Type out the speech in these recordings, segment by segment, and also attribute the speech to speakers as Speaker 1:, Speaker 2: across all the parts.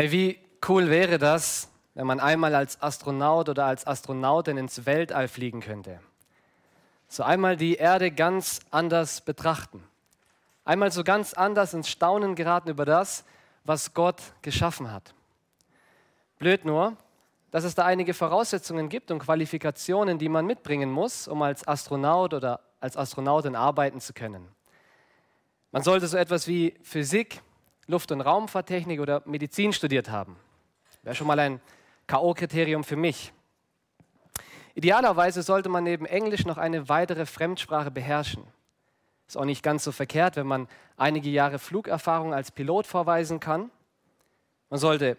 Speaker 1: Hey, wie cool wäre das, wenn man einmal als Astronaut oder als Astronautin ins Weltall fliegen könnte? So einmal die Erde ganz anders betrachten. Einmal so ganz anders ins Staunen geraten über das, was Gott geschaffen hat. Blöd nur, dass es da einige Voraussetzungen gibt und Qualifikationen, die man mitbringen muss, um als Astronaut oder als Astronautin arbeiten zu können. Man sollte so etwas wie Physik, Luft- und Raumfahrttechnik oder Medizin studiert haben. Wäre schon mal ein KO-Kriterium für mich. Idealerweise sollte man neben Englisch noch eine weitere Fremdsprache beherrschen. Ist auch nicht ganz so verkehrt, wenn man einige Jahre Flugerfahrung als Pilot vorweisen kann. Man sollte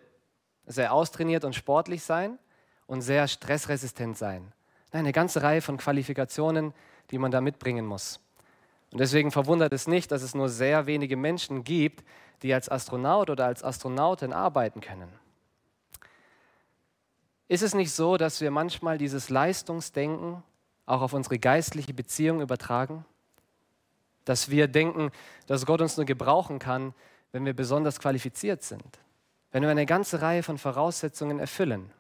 Speaker 1: sehr austrainiert und sportlich sein und sehr stressresistent sein. Eine ganze Reihe von Qualifikationen, die man da mitbringen muss. Und deswegen verwundert es nicht, dass es nur sehr wenige Menschen gibt, die als Astronaut oder als Astronautin arbeiten können. Ist es nicht so, dass wir manchmal dieses Leistungsdenken auch auf unsere geistliche Beziehung übertragen? Dass wir denken, dass Gott uns nur gebrauchen kann, wenn wir besonders qualifiziert sind, wenn wir eine ganze Reihe von Voraussetzungen erfüllen.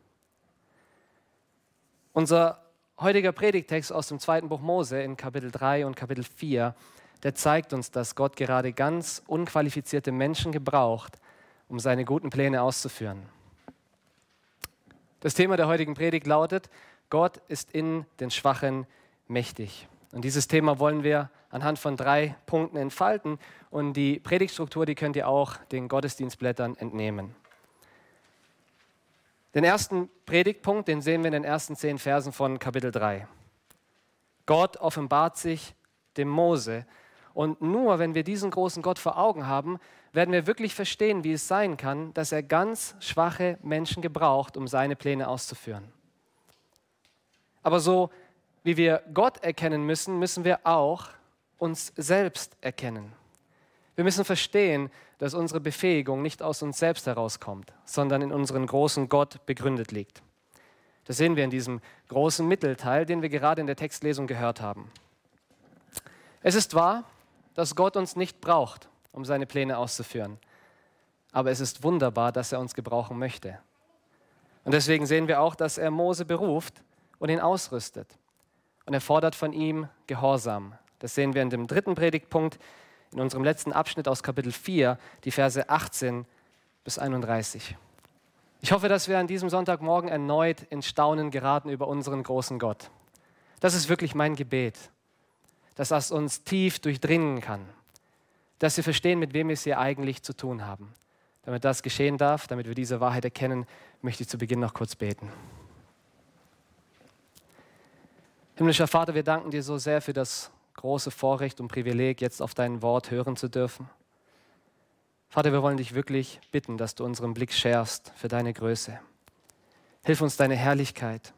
Speaker 1: Unser heutiger Predigtext aus dem zweiten Buch Mose in Kapitel 3 und Kapitel 4 der zeigt uns, dass Gott gerade ganz unqualifizierte Menschen gebraucht, um seine guten Pläne auszuführen. Das Thema der heutigen Predigt lautet, Gott ist in den Schwachen mächtig. Und dieses Thema wollen wir anhand von drei Punkten entfalten. Und die Predigtstruktur, die könnt ihr auch den Gottesdienstblättern entnehmen. Den ersten Predigtpunkt, den sehen wir in den ersten zehn Versen von Kapitel 3. Gott offenbart sich dem Mose und nur wenn wir diesen großen Gott vor Augen haben, werden wir wirklich verstehen, wie es sein kann, dass er ganz schwache Menschen gebraucht, um seine Pläne auszuführen. Aber so wie wir Gott erkennen müssen, müssen wir auch uns selbst erkennen. Wir müssen verstehen, dass unsere Befähigung nicht aus uns selbst herauskommt, sondern in unseren großen Gott begründet liegt. Das sehen wir in diesem großen Mittelteil, den wir gerade in der Textlesung gehört haben. Es ist wahr, dass Gott uns nicht braucht, um seine Pläne auszuführen. Aber es ist wunderbar, dass er uns gebrauchen möchte. Und deswegen sehen wir auch, dass er Mose beruft und ihn ausrüstet. Und er fordert von ihm Gehorsam. Das sehen wir in dem dritten Predigtpunkt, in unserem letzten Abschnitt aus Kapitel 4, die Verse 18 bis 31. Ich hoffe, dass wir an diesem Sonntagmorgen erneut in Staunen geraten über unseren großen Gott. Das ist wirklich mein Gebet dass das uns tief durchdringen kann, dass wir verstehen, mit wem wir es hier eigentlich zu tun haben. Damit das geschehen darf, damit wir diese Wahrheit erkennen, möchte ich zu Beginn noch kurz beten. Himmlischer Vater, wir danken dir so sehr für das große Vorrecht und Privileg, jetzt auf dein Wort hören zu dürfen. Vater, wir wollen dich wirklich bitten, dass du unseren Blick schärfst für deine Größe. Hilf uns deine Herrlichkeit,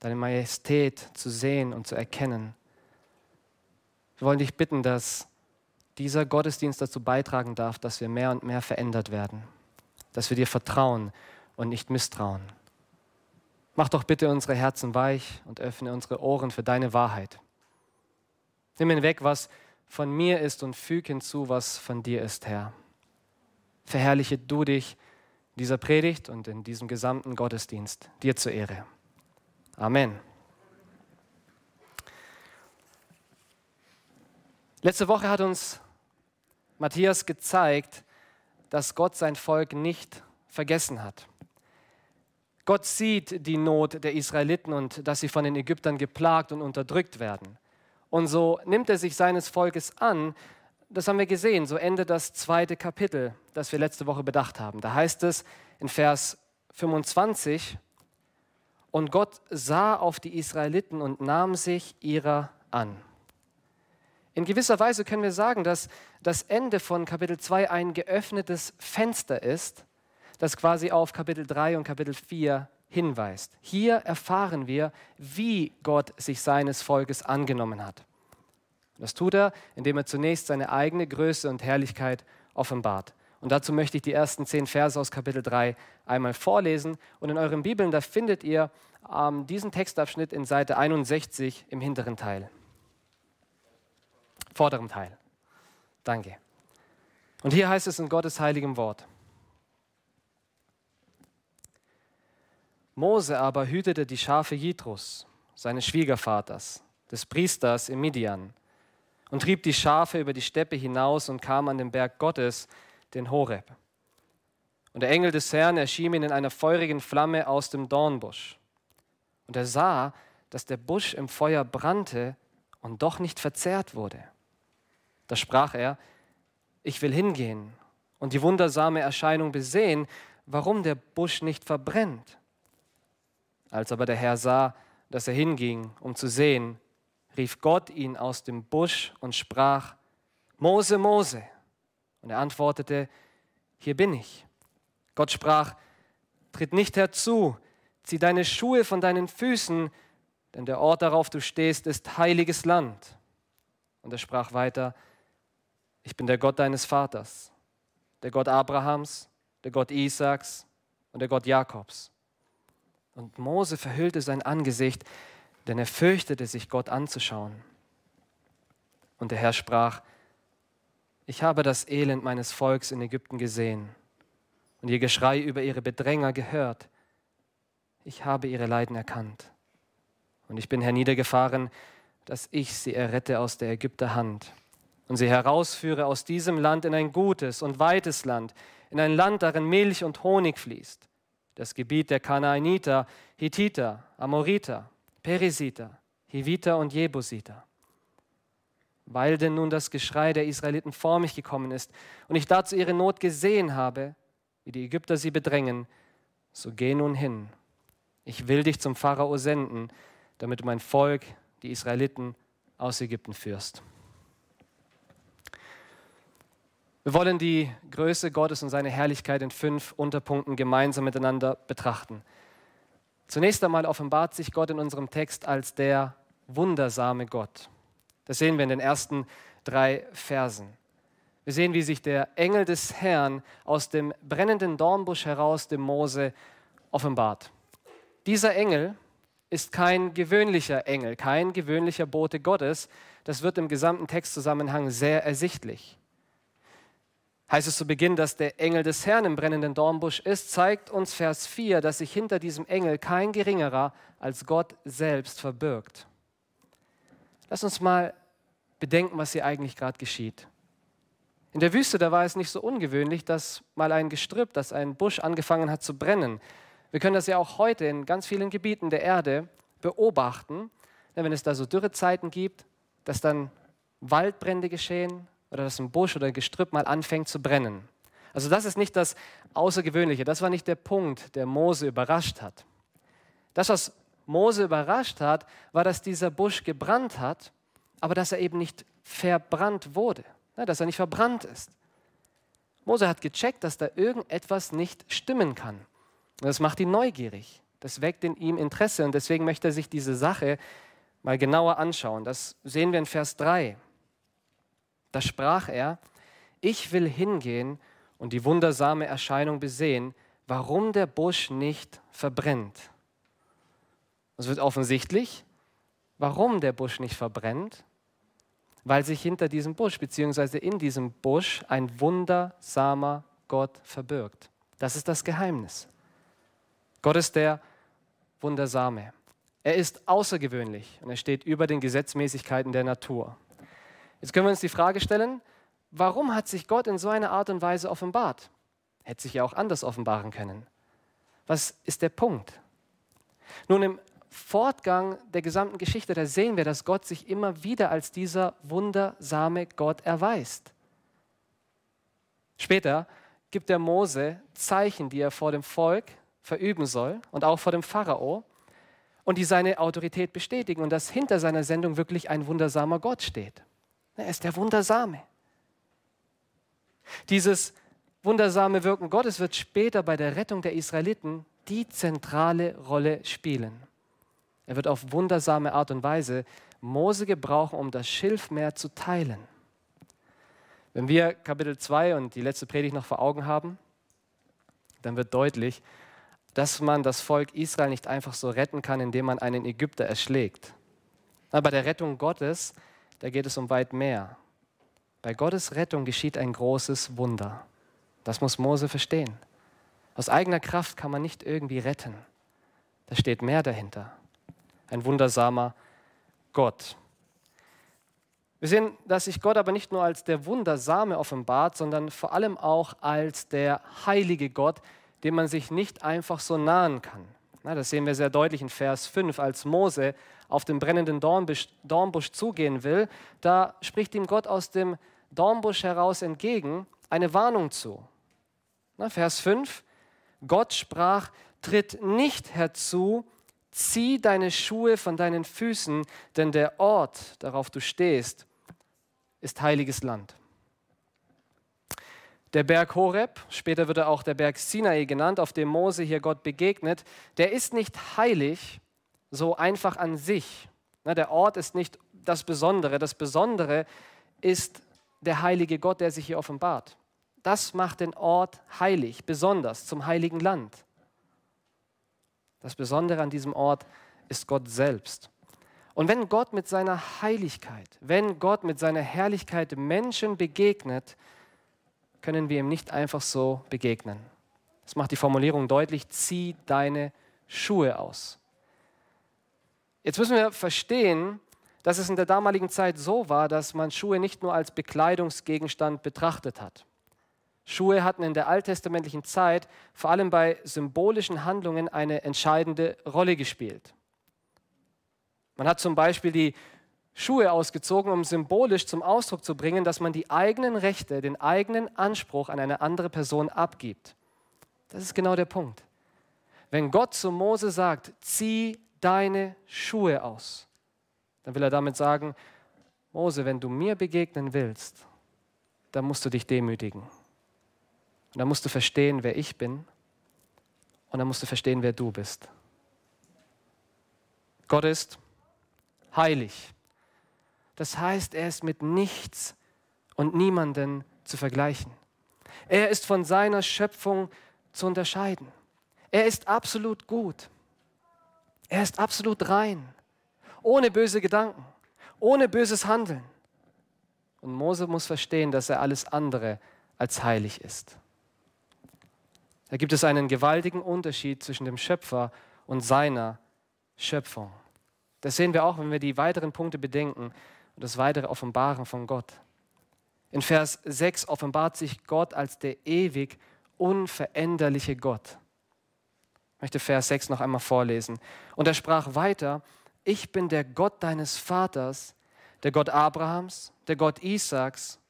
Speaker 1: deine Majestät zu sehen und zu erkennen wir wollen dich bitten, dass dieser Gottesdienst dazu beitragen darf, dass wir mehr und mehr verändert werden, dass wir dir vertrauen und nicht misstrauen. Mach doch bitte unsere Herzen weich und öffne unsere Ohren für deine Wahrheit. Nimm hinweg, was von mir ist und füg hinzu, was von dir ist, Herr. Verherrliche du dich in dieser Predigt und in diesem gesamten Gottesdienst, dir zur Ehre. Amen. Letzte Woche hat uns Matthias gezeigt, dass Gott sein Volk nicht vergessen hat. Gott sieht die Not der Israeliten und dass sie von den Ägyptern geplagt und unterdrückt werden. Und so nimmt er sich seines Volkes an. Das haben wir gesehen. So endet das zweite Kapitel, das wir letzte Woche bedacht haben. Da heißt es in Vers 25, und Gott sah auf die Israeliten und nahm sich ihrer an. In gewisser Weise können wir sagen, dass das Ende von Kapitel 2 ein geöffnetes Fenster ist, das quasi auf Kapitel 3 und Kapitel 4 hinweist. Hier erfahren wir, wie Gott sich seines Volkes angenommen hat. Das tut er, indem er zunächst seine eigene Größe und Herrlichkeit offenbart. Und dazu möchte ich die ersten zehn Verse aus Kapitel 3 einmal vorlesen. Und in euren Bibeln, da findet ihr ähm, diesen Textabschnitt in Seite 61 im hinteren Teil vorderem Teil. Danke. Und hier heißt es in Gottes heiligem Wort. Mose aber hütete die Schafe Jitros, seines Schwiegervaters, des Priesters in Midian, und trieb die Schafe über die Steppe hinaus und kam an den Berg Gottes, den Horeb. Und der Engel des Herrn erschien ihm in einer feurigen Flamme aus dem Dornbusch. Und er sah, dass der Busch im Feuer brannte und doch nicht verzehrt wurde. Da sprach er, ich will hingehen und die wundersame Erscheinung besehen, warum der Busch nicht verbrennt. Als aber der Herr sah, dass er hinging, um zu sehen, rief Gott ihn aus dem Busch und sprach, Mose, Mose. Und er antwortete, hier bin ich. Gott sprach, tritt nicht herzu, zieh deine Schuhe von deinen Füßen, denn der Ort, darauf du stehst, ist heiliges Land. Und er sprach weiter, ich bin der Gott deines Vaters, der Gott Abrahams, der Gott Isaaks und der Gott Jakobs. Und Mose verhüllte sein Angesicht, denn er fürchtete sich, Gott anzuschauen. Und der Herr sprach, ich habe das Elend meines Volks in Ägypten gesehen und ihr Geschrei über ihre Bedränger gehört. Ich habe ihre Leiden erkannt. Und ich bin herniedergefahren, dass ich sie errette aus der Ägypter Hand und sie herausführe aus diesem Land in ein gutes und weites Land, in ein Land, darin Milch und Honig fließt, das Gebiet der Kanaaniter, Hittiter, Amoriter, Perisiter, Hiviter und Jebusiter. Weil denn nun das Geschrei der Israeliten vor mich gekommen ist und ich dazu ihre Not gesehen habe, wie die Ägypter sie bedrängen, so geh nun hin. Ich will dich zum Pharao senden, damit du mein Volk, die Israeliten, aus Ägypten führst. Wir wollen die Größe Gottes und seine Herrlichkeit in fünf Unterpunkten gemeinsam miteinander betrachten. Zunächst einmal offenbart sich Gott in unserem Text als der wundersame Gott. Das sehen wir in den ersten drei Versen. Wir sehen, wie sich der Engel des Herrn aus dem brennenden Dornbusch heraus dem Mose offenbart. Dieser Engel ist kein gewöhnlicher Engel, kein gewöhnlicher Bote Gottes. Das wird im gesamten Textzusammenhang sehr ersichtlich. Heißt es zu Beginn, dass der Engel des Herrn im brennenden Dornbusch ist, zeigt uns Vers 4, dass sich hinter diesem Engel kein geringerer als Gott selbst verbirgt. Lass uns mal bedenken, was hier eigentlich gerade geschieht. In der Wüste, da war es nicht so ungewöhnlich, dass mal ein Gestrüpp, dass ein Busch angefangen hat zu brennen. Wir können das ja auch heute in ganz vielen Gebieten der Erde beobachten, wenn es da so Dürrezeiten gibt, dass dann Waldbrände geschehen oder dass ein Busch oder ein Gestrüpp mal anfängt zu brennen. Also das ist nicht das Außergewöhnliche, das war nicht der Punkt, der Mose überrascht hat. Das, was Mose überrascht hat, war, dass dieser Busch gebrannt hat, aber dass er eben nicht verbrannt wurde dass er nicht verbrannt ist. Mose hat gecheckt, dass da irgendetwas nicht stimmen kann. Und das macht ihn neugierig. Das weckt in ihm Interesse und deswegen möchte er sich diese Sache mal genauer anschauen. Das sehen wir in Vers 3. Da sprach er, ich will hingehen und die wundersame Erscheinung besehen, warum der Busch nicht verbrennt. Es wird offensichtlich, warum der Busch nicht verbrennt weil sich hinter diesem Busch bzw. in diesem Busch ein wundersamer Gott verbirgt. Das ist das Geheimnis. Gott ist der Wundersame. Er ist außergewöhnlich und er steht über den Gesetzmäßigkeiten der Natur. Jetzt können wir uns die Frage stellen, warum hat sich Gott in so einer Art und Weise offenbart? Hätte sich ja auch anders offenbaren können. Was ist der Punkt? Nun, im Fortgang der gesamten Geschichte, da sehen wir, dass Gott sich immer wieder als dieser wundersame Gott erweist. Später gibt der Mose Zeichen, die er vor dem Volk verüben soll und auch vor dem Pharao und die seine Autorität bestätigen und dass hinter seiner Sendung wirklich ein wundersamer Gott steht. Er ist der Wundersame. Dieses wundersame Wirken Gottes wird später bei der Rettung der Israeliten die zentrale Rolle spielen. Er wird auf wundersame Art und Weise Mose gebrauchen, um das Schilfmeer zu teilen. Wenn wir Kapitel 2 und die letzte Predigt noch vor Augen haben, dann wird deutlich, dass man das Volk Israel nicht einfach so retten kann, indem man einen Ägypter erschlägt. Aber bei der Rettung Gottes, da geht es um weit mehr. Bei Gottes Rettung geschieht ein großes Wunder. Das muss Mose verstehen. Aus eigener Kraft kann man nicht irgendwie retten. Da steht mehr dahinter. Ein wundersamer Gott. Wir sehen, dass sich Gott aber nicht nur als der Wundersame offenbart, sondern vor allem auch als der heilige Gott, dem man sich nicht einfach so nahen kann. Na, das sehen wir sehr deutlich in Vers 5, als Mose auf den brennenden Dornbusch, Dornbusch zugehen will. Da spricht ihm Gott aus dem Dornbusch heraus entgegen eine Warnung zu. Na, Vers 5, Gott sprach, tritt nicht herzu, zieh deine Schuhe von deinen Füßen, denn der Ort, darauf du stehst, ist heiliges Land. Der Berg Horeb, später wird er auch der Berg Sinai genannt, auf dem Mose hier Gott begegnet, der ist nicht heilig so einfach an sich. Der Ort ist nicht das Besondere. Das Besondere ist der heilige Gott, der sich hier offenbart. Das macht den Ort heilig, besonders zum heiligen Land. Das Besondere an diesem Ort ist Gott selbst. Und wenn Gott mit seiner Heiligkeit, wenn Gott mit seiner Herrlichkeit Menschen begegnet, können wir ihm nicht einfach so begegnen. Das macht die Formulierung deutlich, zieh deine Schuhe aus. Jetzt müssen wir verstehen, dass es in der damaligen Zeit so war, dass man Schuhe nicht nur als Bekleidungsgegenstand betrachtet hat. Schuhe hatten in der alttestamentlichen Zeit vor allem bei symbolischen Handlungen eine entscheidende Rolle gespielt. Man hat zum Beispiel die Schuhe ausgezogen, um symbolisch zum Ausdruck zu bringen, dass man die eigenen Rechte, den eigenen Anspruch an eine andere Person abgibt. Das ist genau der Punkt. Wenn Gott zu Mose sagt, zieh deine Schuhe aus, dann will er damit sagen, Mose, wenn du mir begegnen willst, dann musst du dich demütigen. Und dann musst du verstehen, wer ich bin. Und dann musst du verstehen, wer du bist. Gott ist heilig. Das heißt, er ist mit nichts und niemanden zu vergleichen. Er ist von seiner Schöpfung zu unterscheiden. Er ist absolut gut. Er ist absolut rein, ohne böse Gedanken, ohne böses Handeln. Und Mose muss verstehen, dass er alles andere als heilig ist. Da gibt es einen gewaltigen Unterschied zwischen dem Schöpfer und seiner Schöpfung. Das sehen wir auch, wenn wir die weiteren Punkte bedenken und das weitere Offenbaren von Gott. In Vers 6 offenbart sich Gott als der ewig unveränderliche Gott. Ich möchte Vers 6 noch einmal vorlesen. Und er sprach weiter, ich bin der Gott deines Vaters, der Gott Abrahams, der Gott Isaaks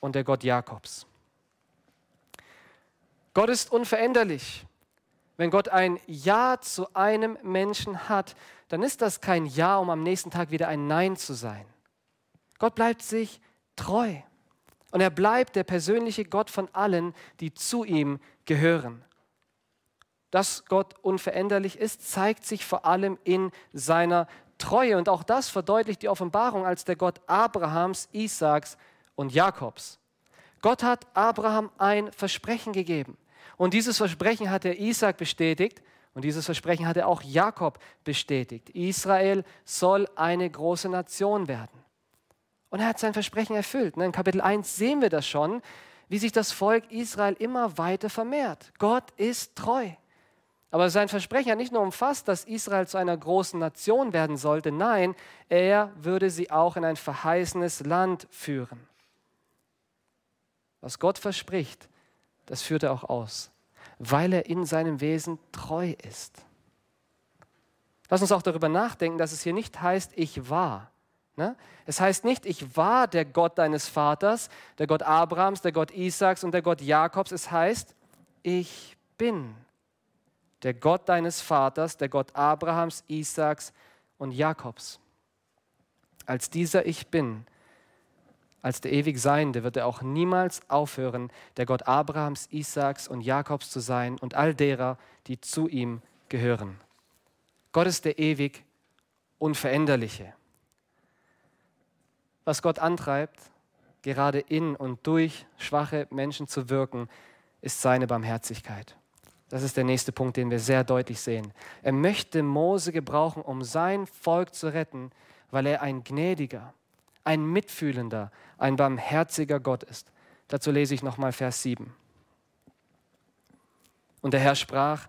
Speaker 1: und der Gott Jakobs. Gott ist unveränderlich. Wenn Gott ein Ja zu einem Menschen hat, dann ist das kein Ja, um am nächsten Tag wieder ein Nein zu sein. Gott bleibt sich treu. Und er bleibt der persönliche Gott von allen, die zu ihm gehören. Dass Gott unveränderlich ist, zeigt sich vor allem in seiner Treue. Und auch das verdeutlicht die Offenbarung als der Gott Abrahams, Isaaks und Jakobs. Gott hat Abraham ein Versprechen gegeben. Und dieses Versprechen hat er Isaac bestätigt und dieses Versprechen hat er auch Jakob bestätigt. Israel soll eine große Nation werden. Und er hat sein Versprechen erfüllt. In Kapitel 1 sehen wir das schon, wie sich das Volk Israel immer weiter vermehrt. Gott ist treu. Aber sein Versprechen hat nicht nur umfasst, dass Israel zu einer großen Nation werden sollte, nein, er würde sie auch in ein verheißenes Land führen. Was Gott verspricht, das führt er auch aus, weil er in seinem Wesen treu ist. Lass uns auch darüber nachdenken, dass es hier nicht heißt, ich war. Ne? Es heißt nicht, ich war der Gott deines Vaters, der Gott Abrahams, der Gott Isaaks und der Gott Jakobs. Es heißt, ich bin der Gott deines Vaters, der Gott Abrahams, Isaaks und Jakobs. Als dieser Ich bin als der ewig Seiende wird er auch niemals aufhören, der Gott Abrahams, Isaaks und Jakobs zu sein und all derer, die zu ihm gehören. Gott ist der ewig Unveränderliche. Was Gott antreibt, gerade in und durch schwache Menschen zu wirken, ist seine Barmherzigkeit. Das ist der nächste Punkt, den wir sehr deutlich sehen. Er möchte Mose gebrauchen, um sein Volk zu retten, weil er ein gnädiger, ein mitfühlender, ein barmherziger Gott ist. Dazu lese ich nochmal Vers 7. Und der Herr sprach,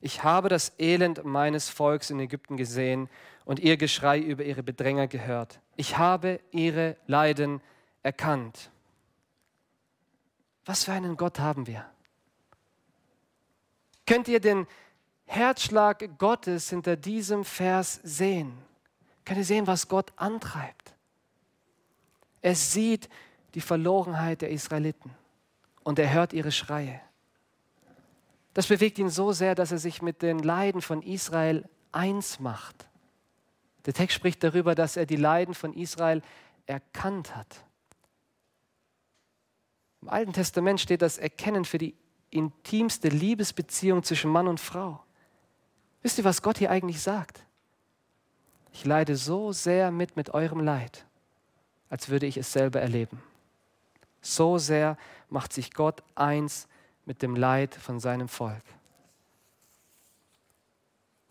Speaker 1: Ich habe das Elend meines Volks in Ägypten gesehen und ihr Geschrei über ihre Bedränger gehört. Ich habe ihre Leiden erkannt. Was für einen Gott haben wir? Könnt ihr den Herzschlag Gottes hinter diesem Vers sehen? Könnt ihr sehen, was Gott antreibt? Er sieht die Verlorenheit der Israeliten und er hört ihre Schreie. Das bewegt ihn so sehr, dass er sich mit den Leiden von Israel eins macht. Der Text spricht darüber, dass er die Leiden von Israel erkannt hat. Im Alten Testament steht das Erkennen für die intimste Liebesbeziehung zwischen Mann und Frau. Wisst ihr, was Gott hier eigentlich sagt? Ich leide so sehr mit mit eurem Leid, als würde ich es selber erleben. So sehr macht sich Gott eins mit dem Leid von seinem Volk.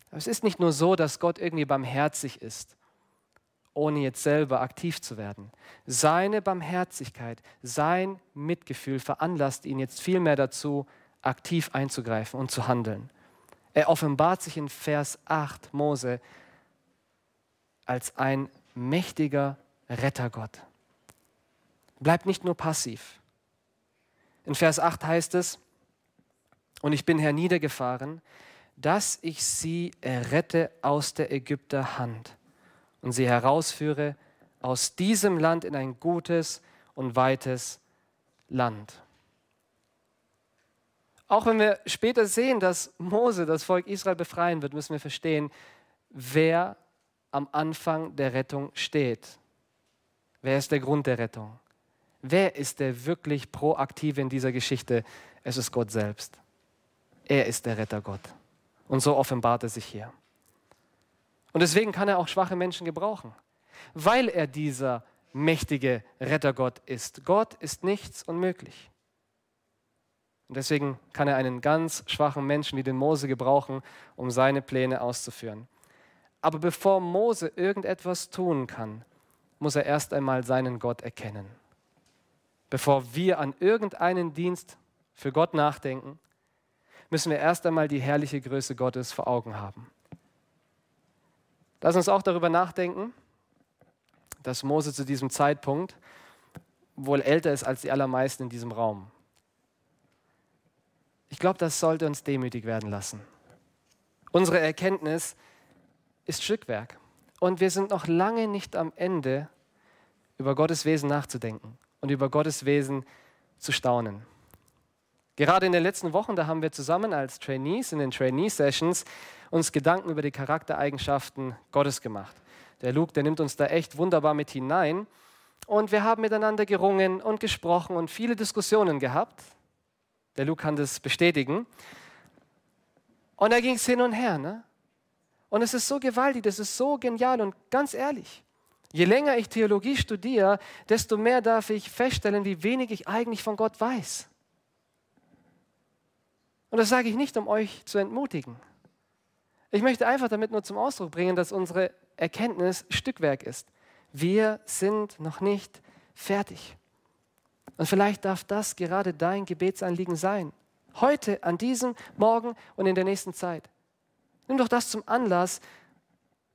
Speaker 1: Aber es ist nicht nur so, dass Gott irgendwie barmherzig ist, ohne jetzt selber aktiv zu werden. Seine Barmherzigkeit, sein Mitgefühl veranlasst ihn jetzt vielmehr dazu, aktiv einzugreifen und zu handeln. Er offenbart sich in Vers 8 Mose als ein mächtiger Rettergott. Bleibt nicht nur passiv. In Vers 8 heißt es, und ich bin herniedergefahren, dass ich sie errette aus der Ägypter Hand und sie herausführe aus diesem Land in ein gutes und weites Land. Auch wenn wir später sehen, dass Mose das Volk Israel befreien wird, müssen wir verstehen, wer am Anfang der Rettung steht. Wer ist der Grund der Rettung? Wer ist der wirklich Proaktive in dieser Geschichte? Es ist Gott selbst. Er ist der Rettergott. Und so offenbart er sich hier. Und deswegen kann er auch schwache Menschen gebrauchen, weil er dieser mächtige Rettergott ist. Gott ist nichts unmöglich. Und deswegen kann er einen ganz schwachen Menschen wie den Mose gebrauchen, um seine Pläne auszuführen. Aber bevor Mose irgendetwas tun kann, muss er erst einmal seinen Gott erkennen. Bevor wir an irgendeinen Dienst für Gott nachdenken, müssen wir erst einmal die herrliche Größe Gottes vor Augen haben. Lass uns auch darüber nachdenken, dass Mose zu diesem Zeitpunkt wohl älter ist als die allermeisten in diesem Raum. Ich glaube, das sollte uns demütig werden lassen. Unsere Erkenntnis ist Stückwerk und wir sind noch lange nicht am Ende, über Gottes Wesen nachzudenken und über Gottes Wesen zu staunen. Gerade in den letzten Wochen, da haben wir zusammen als Trainees in den Trainee-Sessions uns Gedanken über die Charaktereigenschaften Gottes gemacht. Der Luke, der nimmt uns da echt wunderbar mit hinein. Und wir haben miteinander gerungen und gesprochen und viele Diskussionen gehabt. Der Luke kann das bestätigen. Und da ging es hin und her. Ne? Und es ist so gewaltig, das ist so genial und ganz ehrlich. Je länger ich Theologie studiere, desto mehr darf ich feststellen, wie wenig ich eigentlich von Gott weiß. Und das sage ich nicht, um euch zu entmutigen. Ich möchte einfach damit nur zum Ausdruck bringen, dass unsere Erkenntnis Stückwerk ist. Wir sind noch nicht fertig. Und vielleicht darf das gerade dein Gebetsanliegen sein. Heute, an diesem Morgen und in der nächsten Zeit. Nimm doch das zum Anlass,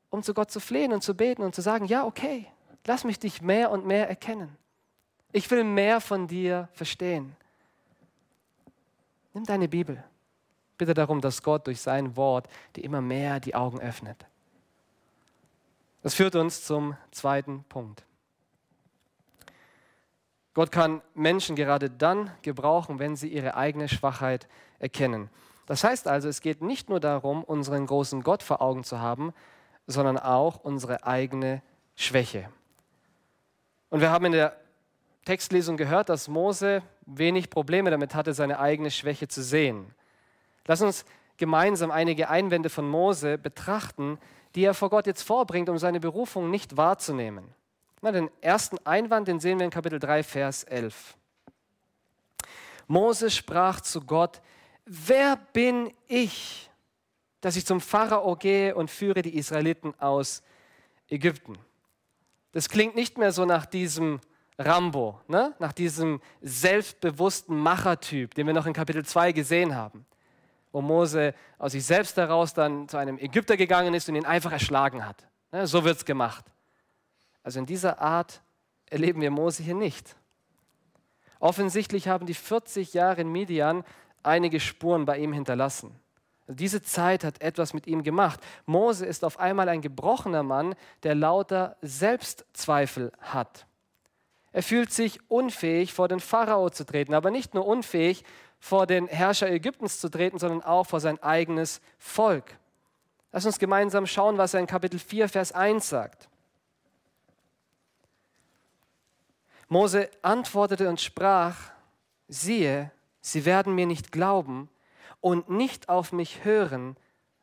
Speaker 1: um zu Gott zu flehen und zu beten und zu sagen, ja, okay, lass mich dich mehr und mehr erkennen. Ich will mehr von dir verstehen. Nimm deine Bibel. Bitte darum, dass Gott durch sein Wort dir immer mehr die Augen öffnet. Das führt uns zum zweiten Punkt. Gott kann Menschen gerade dann gebrauchen, wenn sie ihre eigene Schwachheit erkennen. Das heißt also, es geht nicht nur darum, unseren großen Gott vor Augen zu haben, sondern auch unsere eigene Schwäche. Und wir haben in der Textlesung gehört, dass Mose wenig Probleme damit hatte, seine eigene Schwäche zu sehen. Lass uns gemeinsam einige Einwände von Mose betrachten, die er vor Gott jetzt vorbringt, um seine Berufung nicht wahrzunehmen. Na, den ersten Einwand, den sehen wir in Kapitel 3, Vers 11. Mose sprach zu Gott, wer bin ich, dass ich zum Pharao gehe und führe die Israeliten aus Ägypten? Das klingt nicht mehr so nach diesem Rambo, ne? nach diesem selbstbewussten Machertyp, den wir noch in Kapitel 2 gesehen haben. wo Mose aus sich selbst heraus dann zu einem Ägypter gegangen ist und ihn einfach erschlagen hat. So wird es gemacht. Also in dieser Art erleben wir Mose hier nicht. Offensichtlich haben die 40 Jahre in Midian einige Spuren bei ihm hinterlassen. Also diese Zeit hat etwas mit ihm gemacht. Mose ist auf einmal ein gebrochener Mann, der lauter Selbstzweifel hat. Er fühlt sich unfähig, vor den Pharao zu treten, aber nicht nur unfähig, vor den Herrscher Ägyptens zu treten, sondern auch vor sein eigenes Volk. Lass uns gemeinsam schauen, was er in Kapitel 4, Vers 1 sagt. Mose antwortete und sprach, siehe, sie werden mir nicht glauben und nicht auf mich hören,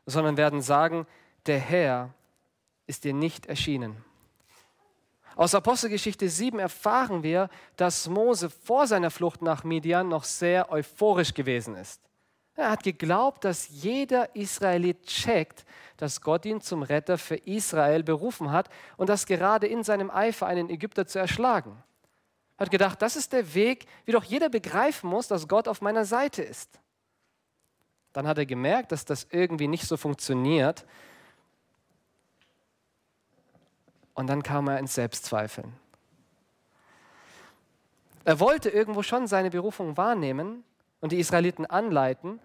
Speaker 1: sondern werden sagen, der Herr ist dir nicht erschienen. Aus Apostelgeschichte 7 erfahren wir, dass Mose vor seiner Flucht nach Midian noch sehr euphorisch gewesen ist. Er hat geglaubt, dass jeder Israelit checkt, dass Gott ihn zum Retter für Israel berufen hat und das gerade in seinem Eifer einen Ägypter zu erschlagen. Er hat gedacht, das ist der Weg, wie doch jeder begreifen muss, dass Gott auf meiner Seite ist. Dann hat er gemerkt, dass das irgendwie nicht so funktioniert Und dann kam er ins Selbstzweifeln. Er wollte irgendwo schon seine Berufung wahrnehmen und die Israeliten anleiten,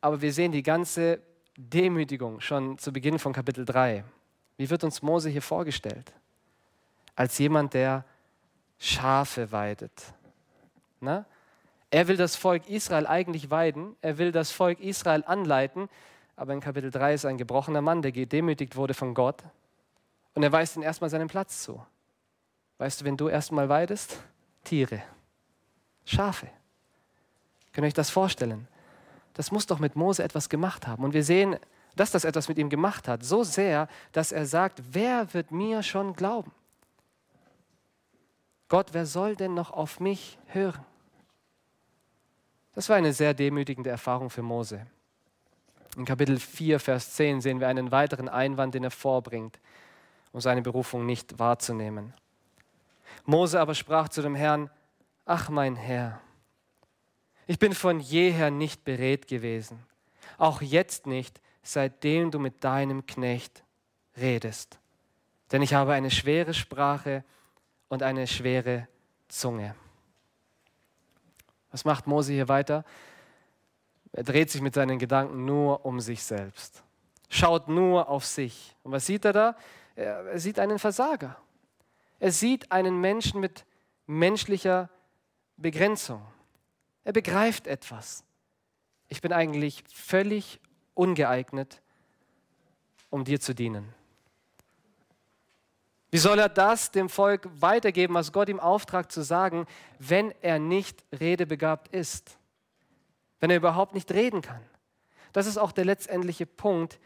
Speaker 1: aber wir sehen die ganze Demütigung schon zu Beginn von Kapitel 3. Wie wird uns Mose hier vorgestellt? Als jemand, der Schafe weidet. Na? Er will das Volk Israel eigentlich weiden, er will das Volk Israel anleiten, aber in Kapitel 3 ist ein gebrochener Mann, der gedemütigt wurde von Gott und er weist ihm erstmal seinen Platz zu. Weißt du, wenn du erstmal weidest? Tiere, Schafe. Könnt ihr euch das vorstellen? Das muss doch mit Mose etwas gemacht haben. Und wir sehen, dass das etwas mit ihm gemacht hat. So sehr, dass er sagt, wer wird mir schon glauben? Gott, wer soll denn noch auf mich hören? Das war eine sehr demütigende Erfahrung für Mose. In Kapitel 4, Vers 10 sehen wir einen weiteren Einwand, den er vorbringt um seine Berufung nicht wahrzunehmen. Mose aber sprach zu dem Herrn, ach mein Herr, ich bin von jeher nicht beredt gewesen, auch jetzt nicht, seitdem du mit deinem Knecht redest. Denn ich habe eine schwere Sprache und eine schwere Zunge. Was macht Mose hier weiter? Er dreht sich mit seinen Gedanken nur um sich selbst, schaut nur auf sich. Und was sieht er da? Er sieht einen Versager. Er sieht einen Menschen mit menschlicher Begrenzung. Er begreift etwas. Ich bin eigentlich völlig ungeeignet, um dir zu dienen. Wie soll er das dem Volk weitergeben, was Gott ihm auftragt zu sagen, wenn er nicht redebegabt ist? Wenn er überhaupt nicht reden kann? Das ist auch der letztendliche Punkt,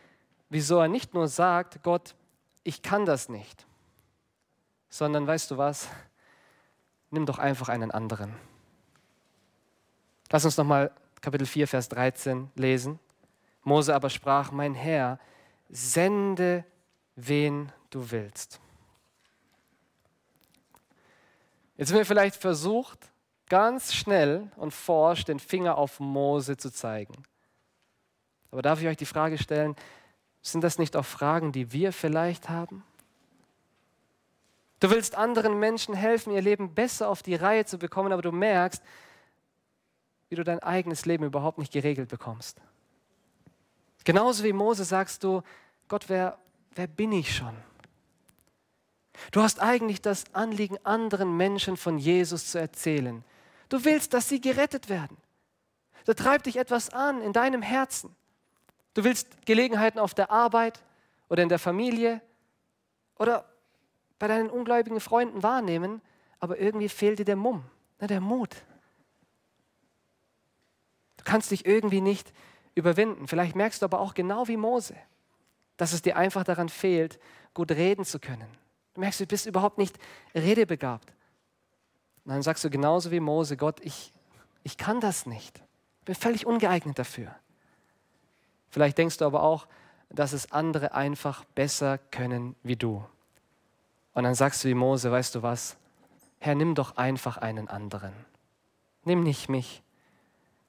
Speaker 1: wieso er nicht nur sagt, Gott, ich kann das nicht, sondern weißt du was, nimm doch einfach einen anderen. Lass uns nochmal Kapitel 4, Vers 13 lesen. Mose aber sprach, mein Herr, sende, wen du willst. Jetzt sind wir vielleicht versucht, ganz schnell und forsch den Finger auf Mose zu zeigen. Aber darf ich euch die Frage stellen, sind das nicht auch Fragen, die wir vielleicht haben? Du willst anderen Menschen helfen, ihr Leben besser auf die Reihe zu bekommen, aber du merkst, wie du dein eigenes Leben überhaupt nicht geregelt bekommst. Genauso wie Mose sagst du, Gott, wer, wer bin ich schon? Du hast eigentlich das Anliegen, anderen Menschen von Jesus zu erzählen. Du willst, dass sie gerettet werden. Da treibt dich etwas an in deinem Herzen. Du willst Gelegenheiten auf der Arbeit oder in der Familie oder bei deinen ungläubigen Freunden wahrnehmen, aber irgendwie fehlt dir der Mumm, ne, der Mut. Du kannst dich irgendwie nicht überwinden. Vielleicht merkst du aber auch genau wie Mose, dass es dir einfach daran fehlt, gut reden zu können. Du merkst, du bist überhaupt nicht redebegabt. Und dann sagst du genauso wie Mose, Gott, ich, ich kann das nicht. Ich bin völlig ungeeignet dafür. Vielleicht denkst du aber auch, dass es andere einfach besser können wie du. Und dann sagst du wie Mose, weißt du was? Herr, nimm doch einfach einen anderen. Nimm nicht mich.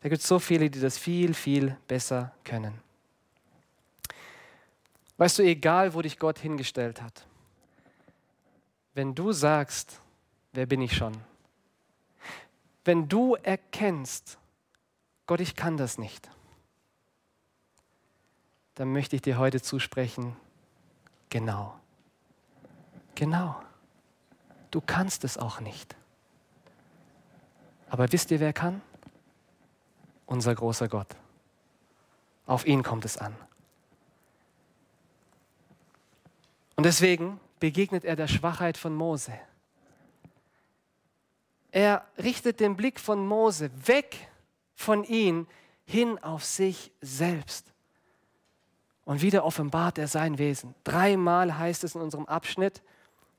Speaker 1: Da gibt es so viele, die das viel, viel besser können. Weißt du, egal wo dich Gott hingestellt hat, wenn du sagst, wer bin ich schon? Wenn du erkennst, Gott, ich kann das nicht, dann möchte ich dir heute zusprechen, genau, genau, du kannst es auch nicht. Aber wisst ihr, wer kann? Unser großer Gott. Auf ihn kommt es an. Und deswegen begegnet er der Schwachheit von Mose. Er richtet den Blick von Mose weg von ihm hin auf sich selbst. Und wieder offenbart er sein Wesen. Dreimal heißt es in unserem Abschnitt,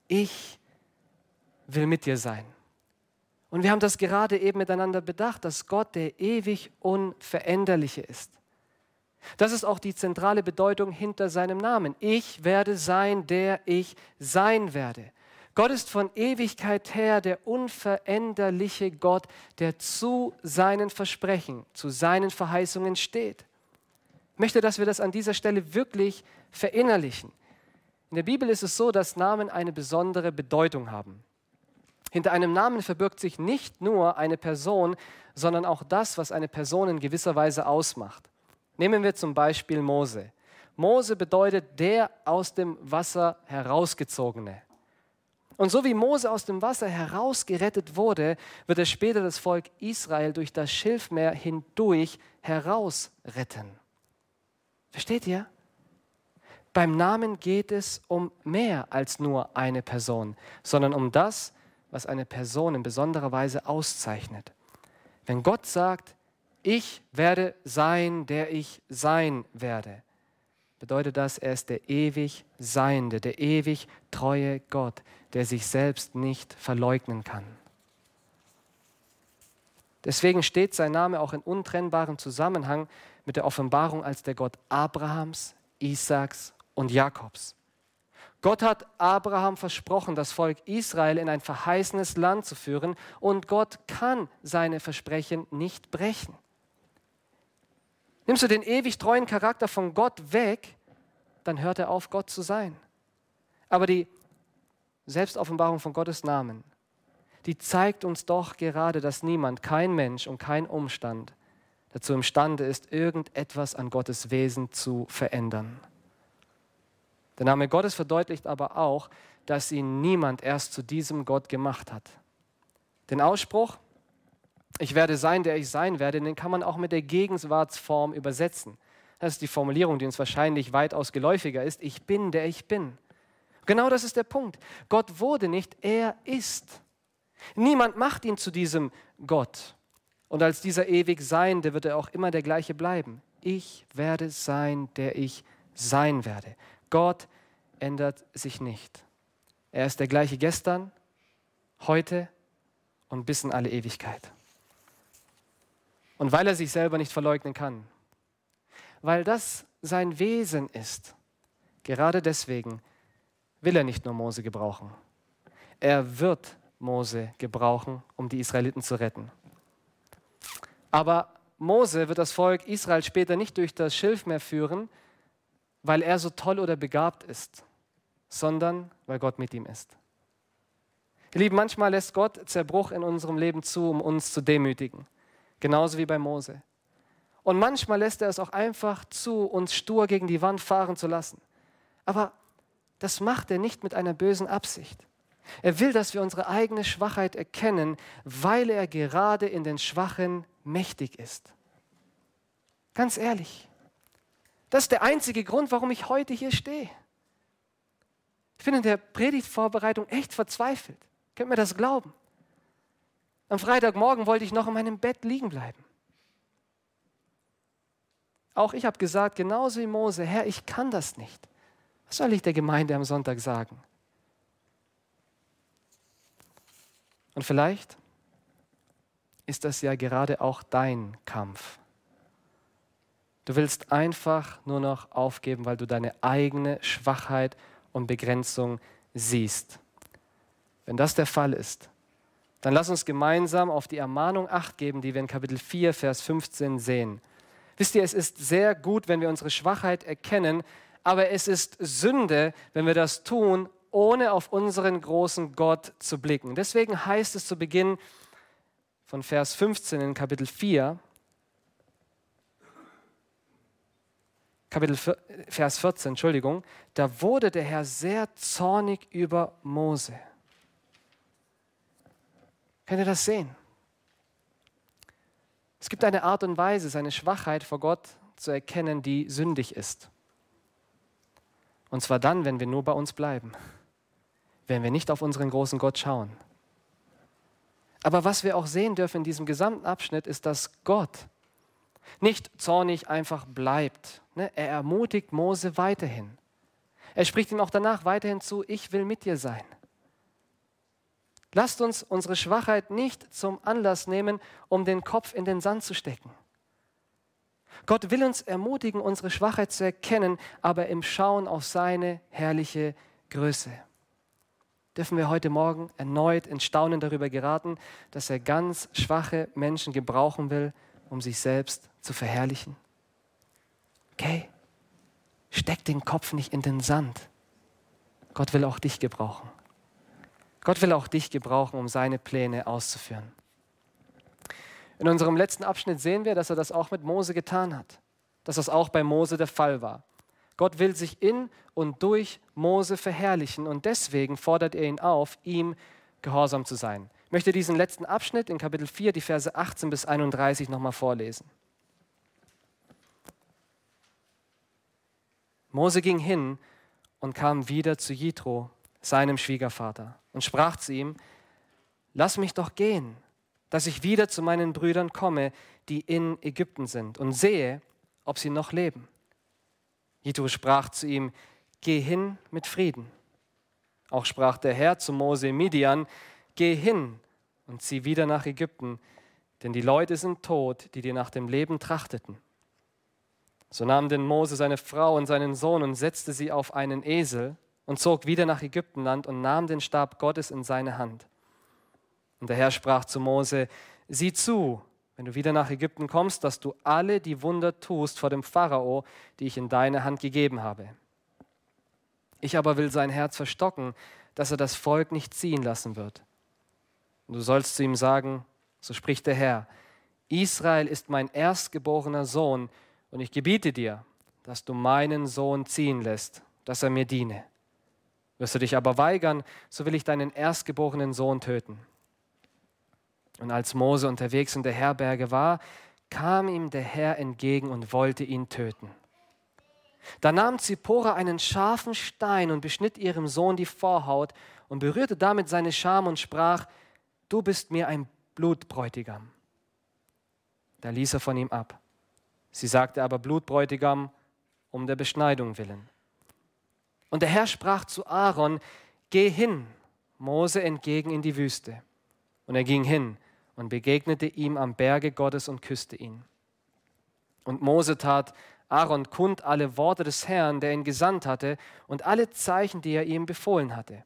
Speaker 1: ich will mit dir sein. Und wir haben das gerade eben miteinander bedacht, dass Gott der ewig Unveränderliche ist. Das ist auch die zentrale Bedeutung hinter seinem Namen. Ich werde sein, der ich sein werde. Gott ist von Ewigkeit her der unveränderliche Gott, der zu seinen Versprechen, zu seinen Verheißungen steht. Ich möchte, dass wir das an dieser Stelle wirklich verinnerlichen. In der Bibel ist es so, dass Namen eine besondere Bedeutung haben. Hinter einem Namen verbirgt sich nicht nur eine Person, sondern auch das, was eine Person in gewisser Weise ausmacht. Nehmen wir zum Beispiel Mose. Mose bedeutet der aus dem Wasser herausgezogene. Und so wie Mose aus dem Wasser herausgerettet wurde, wird er später das Volk Israel durch das Schilfmeer hindurch herausretten. Versteht ihr? Beim Namen geht es um mehr als nur eine Person, sondern um das, was eine Person in besonderer Weise auszeichnet. Wenn Gott sagt, ich werde sein, der ich sein werde, bedeutet das, er ist der ewig Seiende, der ewig treue Gott, der sich selbst nicht verleugnen kann. Deswegen steht sein Name auch in untrennbarem Zusammenhang mit der Offenbarung als der Gott Abrahams, Isaaks und Jakobs. Gott hat Abraham versprochen, das Volk Israel in ein verheißenes Land zu führen und Gott kann seine Versprechen nicht brechen. Nimmst du den ewig treuen Charakter von Gott weg, dann hört er auf, Gott zu sein. Aber die Selbstoffenbarung von Gottes Namen, die zeigt uns doch gerade, dass niemand, kein Mensch und kein Umstand dazu imstande ist, irgendetwas an Gottes Wesen zu verändern. Der Name Gottes verdeutlicht aber auch, dass ihn niemand erst zu diesem Gott gemacht hat. Den Ausspruch, ich werde sein, der ich sein werde, den kann man auch mit der Gegenwartsform übersetzen. Das ist die Formulierung, die uns wahrscheinlich weitaus geläufiger ist. Ich bin, der ich bin. Genau das ist der Punkt. Gott wurde nicht, er ist. Niemand macht ihn zu diesem Gott. Und als dieser ewig Seiende wird er auch immer der gleiche bleiben. Ich werde sein, der ich sein werde. Gott ändert sich nicht. Er ist der gleiche gestern, heute und bis in alle Ewigkeit. Und weil er sich selber nicht verleugnen kann, weil das sein Wesen ist, gerade deswegen will er nicht nur Mose gebrauchen. Er wird Mose gebrauchen, um die Israeliten zu retten. Aber Mose wird das Volk Israel später nicht durch das Schilfmeer führen, weil er so toll oder begabt ist, sondern weil Gott mit ihm ist. Ihr Lieben, manchmal lässt Gott Zerbruch in unserem Leben zu, um uns zu demütigen. Genauso wie bei Mose. Und manchmal lässt er es auch einfach zu, uns stur gegen die Wand fahren zu lassen. Aber das macht er nicht mit einer bösen Absicht. Er will, dass wir unsere eigene Schwachheit erkennen, weil er gerade in den Schwachen mächtig ist. Ganz ehrlich, das ist der einzige Grund, warum ich heute hier stehe. Ich bin in der Predigtvorbereitung echt verzweifelt. Könnt mir das glauben? Am Freitagmorgen wollte ich noch in meinem Bett liegen bleiben. Auch ich habe gesagt, genauso wie Mose, Herr, ich kann das nicht. Was soll ich der Gemeinde am Sonntag sagen? Und vielleicht ist das ja gerade auch dein Kampf. Du willst einfach nur noch aufgeben, weil du deine eigene Schwachheit und Begrenzung siehst. Wenn das der Fall ist, dann lass uns gemeinsam auf die Ermahnung acht geben, die wir in Kapitel 4, Vers 15 sehen. Wisst ihr, es ist sehr gut, wenn wir unsere Schwachheit erkennen, aber es ist Sünde, wenn wir das tun, ohne auf unseren großen Gott zu blicken. Deswegen heißt es zu Beginn von Vers 15 in Kapitel 4, Kapitel Vers 14, Entschuldigung, da wurde der Herr sehr zornig über Mose. Könnt ihr das sehen? Es gibt eine Art und Weise, seine Schwachheit vor Gott zu erkennen, die sündig ist. Und zwar dann, wenn wir nur bei uns bleiben, wenn wir nicht auf unseren großen Gott schauen. Aber was wir auch sehen dürfen in diesem gesamten Abschnitt ist, dass Gott nicht zornig einfach bleibt. Ne? Er ermutigt Mose weiterhin. Er spricht ihm auch danach weiterhin zu, ich will mit dir sein. Lasst uns unsere Schwachheit nicht zum Anlass nehmen, um den Kopf in den Sand zu stecken. Gott will uns ermutigen, unsere Schwachheit zu erkennen, aber im Schauen auf seine herrliche Größe. Dürfen wir heute Morgen erneut in Staunen darüber geraten, dass er ganz schwache Menschen gebrauchen will, um sich selbst zu verherrlichen? Okay, steck den Kopf nicht in den Sand. Gott will auch dich gebrauchen. Gott will auch dich gebrauchen, um seine Pläne auszuführen. In unserem letzten Abschnitt sehen wir, dass er das auch mit Mose getan hat, dass das auch bei Mose der Fall war. Gott will sich in und durch Mose verherrlichen und deswegen fordert er ihn auf, ihm gehorsam zu sein. Ich möchte diesen letzten Abschnitt in Kapitel 4, die Verse 18 bis 31 nochmal vorlesen. Mose ging hin und kam wieder zu Jitro, seinem Schwiegervater, und sprach zu ihm, lass mich doch gehen, dass ich wieder zu meinen Brüdern komme, die in Ägypten sind, und sehe, ob sie noch leben. Jitro sprach zu ihm, geh hin mit Frieden. Auch sprach der Herr zu Mose Midian, geh hin und zieh wieder nach Ägypten, denn die Leute sind tot, die dir nach dem Leben trachteten. So nahm denn Mose seine Frau und seinen Sohn und setzte sie auf einen Esel und zog wieder nach Ägyptenland und nahm den Stab Gottes in seine Hand. Und der Herr sprach zu Mose, sieh zu, wenn du wieder nach Ägypten kommst, dass du alle die Wunder tust vor dem Pharao, die ich in deine Hand gegeben habe. Ich aber will sein Herz verstocken, dass er das Volk nicht ziehen lassen wird. Und du sollst zu ihm sagen, so spricht der Herr, Israel ist mein erstgeborener Sohn, und ich gebiete dir, dass du meinen Sohn ziehen lässt, dass er mir diene. Wirst du dich aber weigern, so will ich deinen erstgeborenen Sohn töten. Und als Mose unterwegs in der Herberge war, kam ihm der Herr entgegen und wollte ihn töten. Da nahm Zippora einen scharfen Stein und beschnitt ihrem Sohn die Vorhaut und berührte damit seine Scham und sprach, du bist mir ein Blutbräutigam. Da ließ er von ihm ab. Sie sagte aber Blutbräutigam um der Beschneidung willen. Und der Herr sprach zu Aaron, geh hin, Mose entgegen in die Wüste. Und er ging hin und begegnete ihm am Berge Gottes und küsste ihn. Und Mose tat Aaron kund alle Worte des Herrn, der ihn gesandt hatte, und alle Zeichen, die er ihm befohlen hatte.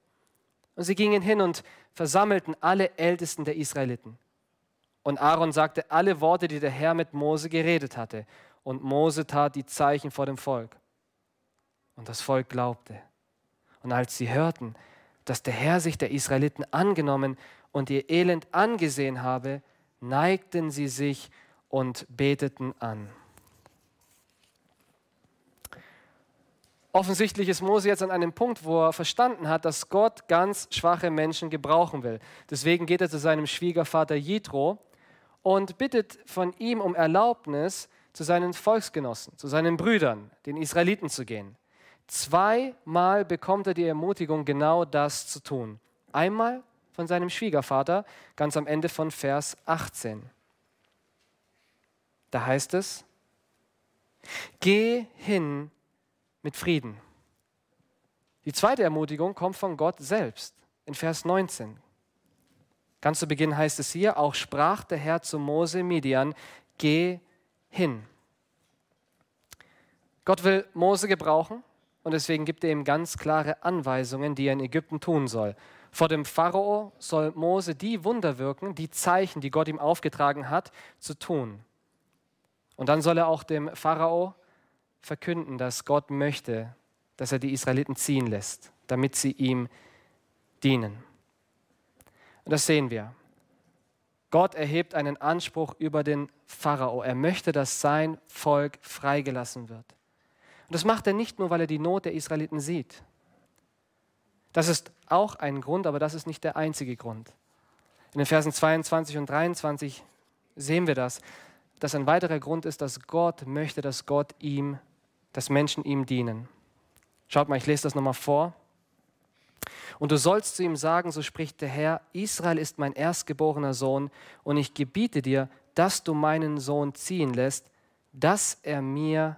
Speaker 1: Und sie gingen hin und versammelten alle Ältesten der Israeliten. Und Aaron sagte alle Worte, die der Herr mit Mose geredet hatte. Und Mose tat die Zeichen vor dem Volk. Und das Volk glaubte. Und als sie hörten, dass der Herr sich der Israeliten angenommen und ihr Elend angesehen habe, neigten sie sich und beteten an. Offensichtlich ist Mose jetzt an einem Punkt, wo er verstanden hat, dass Gott ganz schwache Menschen gebrauchen will. Deswegen geht er zu seinem Schwiegervater Jitro und bittet von ihm um Erlaubnis, zu seinen Volksgenossen, zu seinen Brüdern, den Israeliten zu gehen. Zweimal bekommt er die Ermutigung, genau das zu tun. Einmal von seinem Schwiegervater, ganz am Ende von Vers 18. Da heißt es, geh hin mit Frieden. Die zweite Ermutigung kommt von Gott selbst in Vers 19. Ganz zu Beginn heißt es hier, auch sprach der Herr zu Mose Midian, geh hin. Gott will Mose gebrauchen, und deswegen gibt er ihm ganz klare Anweisungen, die er in Ägypten tun soll. Vor dem Pharao soll Mose die Wunder wirken, die Zeichen, die Gott ihm aufgetragen hat, zu tun. Und dann soll er auch dem Pharao verkünden, dass Gott möchte, dass er die Israeliten ziehen lässt, damit sie ihm dienen. Und das sehen wir. Gott erhebt einen Anspruch über den Pharao. Er möchte, dass sein Volk freigelassen wird. Und das macht er nicht nur, weil er die Not der Israeliten sieht. Das ist auch ein Grund, aber das ist nicht der einzige Grund. In den Versen 22 und 23 sehen wir das, dass ein weiterer Grund ist, dass Gott möchte, dass Gott ihm, dass Menschen ihm dienen. Schaut mal, ich lese das nochmal vor. Und du sollst zu ihm sagen, so spricht der Herr, Israel ist mein erstgeborener Sohn und ich gebiete dir, dass du meinen Sohn ziehen lässt, dass er mir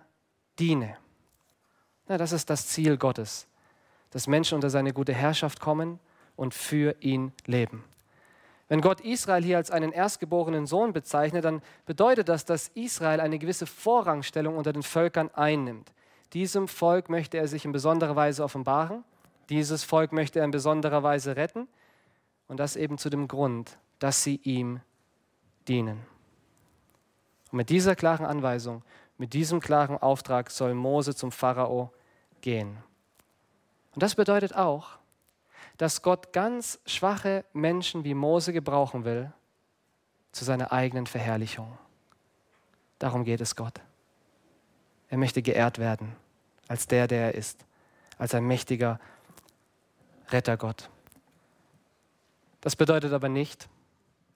Speaker 1: diene. Ja, das ist das Ziel Gottes, dass Menschen unter seine gute Herrschaft kommen und für ihn leben. Wenn Gott Israel hier als einen erstgeborenen Sohn bezeichnet, dann bedeutet das, dass Israel eine gewisse Vorrangstellung unter den Völkern einnimmt. Diesem Volk möchte er sich in besonderer Weise offenbaren, dieses Volk möchte er in besonderer Weise retten und das eben zu dem Grund, dass sie ihm dienen. Und mit dieser klaren Anweisung, mit diesem klaren Auftrag soll Mose zum Pharao gehen. Und das bedeutet auch, dass Gott ganz schwache Menschen wie Mose gebrauchen will zu seiner eigenen Verherrlichung. Darum geht es Gott. Er möchte geehrt werden als der, der er ist, als ein mächtiger Rettergott. Das bedeutet aber nicht,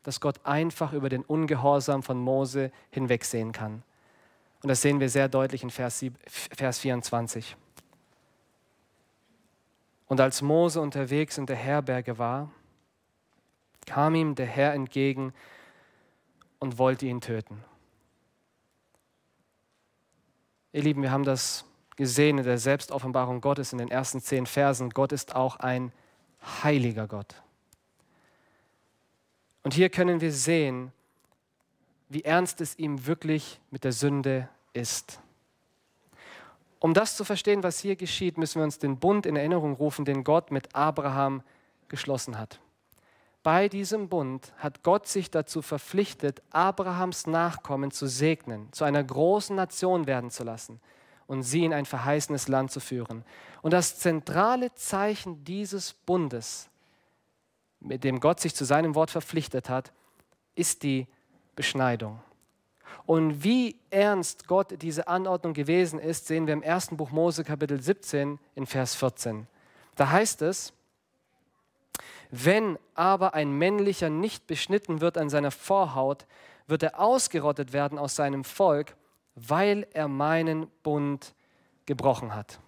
Speaker 1: dass Gott einfach über den Ungehorsam von Mose hinwegsehen kann. Und das sehen wir sehr deutlich in Vers, 24. Und als Mose unterwegs in der Herberge war, kam ihm der Herr entgegen und wollte ihn töten. Ihr Lieben, wir haben das gesehen in der Selbstoffenbarung Gottes in den ersten zehn Versen. Gott ist auch ein heiliger Gott. Und hier können wir sehen, wie ernst es ihm wirklich mit der Sünde ist. Um das zu verstehen, was hier geschieht, müssen wir uns den Bund in Erinnerung rufen, den Gott mit Abraham geschlossen hat. Bei diesem Bund hat Gott sich dazu verpflichtet, Abrahams Nachkommen zu segnen, zu einer großen Nation werden zu lassen und sie in ein verheißenes Land zu führen. Und das zentrale Zeichen dieses Bundes, mit dem Gott sich zu seinem Wort verpflichtet hat, ist die Beschneidung. Und wie ernst Gott diese Anordnung gewesen ist, sehen wir im ersten Buch Mose Kapitel 17 in Vers 14. Da heißt es, wenn aber ein männlicher nicht beschnitten wird an seiner Vorhaut, wird er ausgerottet werden aus seinem Volk weil er meinen Bund gebrochen hat.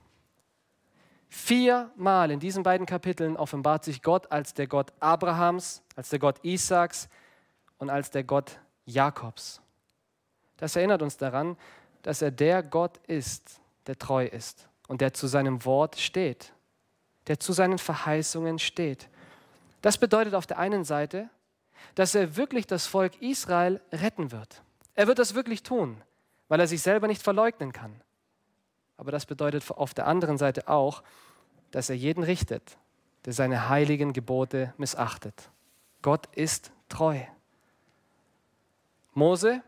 Speaker 1: Viermal in diesen beiden Kapiteln offenbart sich Gott als der Gott Abrahams, als der Gott Isaaks und als der Gott Jakobs. Das erinnert uns daran, dass er der Gott ist, der treu ist und der zu seinem Wort steht, der zu seinen Verheißungen steht. Das bedeutet auf der einen Seite, dass er wirklich das Volk Israel retten wird. Er wird das wirklich tun weil er sich selber nicht verleugnen kann. Aber das bedeutet auf der anderen Seite auch, dass er jeden richtet, der seine heiligen Gebote missachtet. Gott ist treu. Mose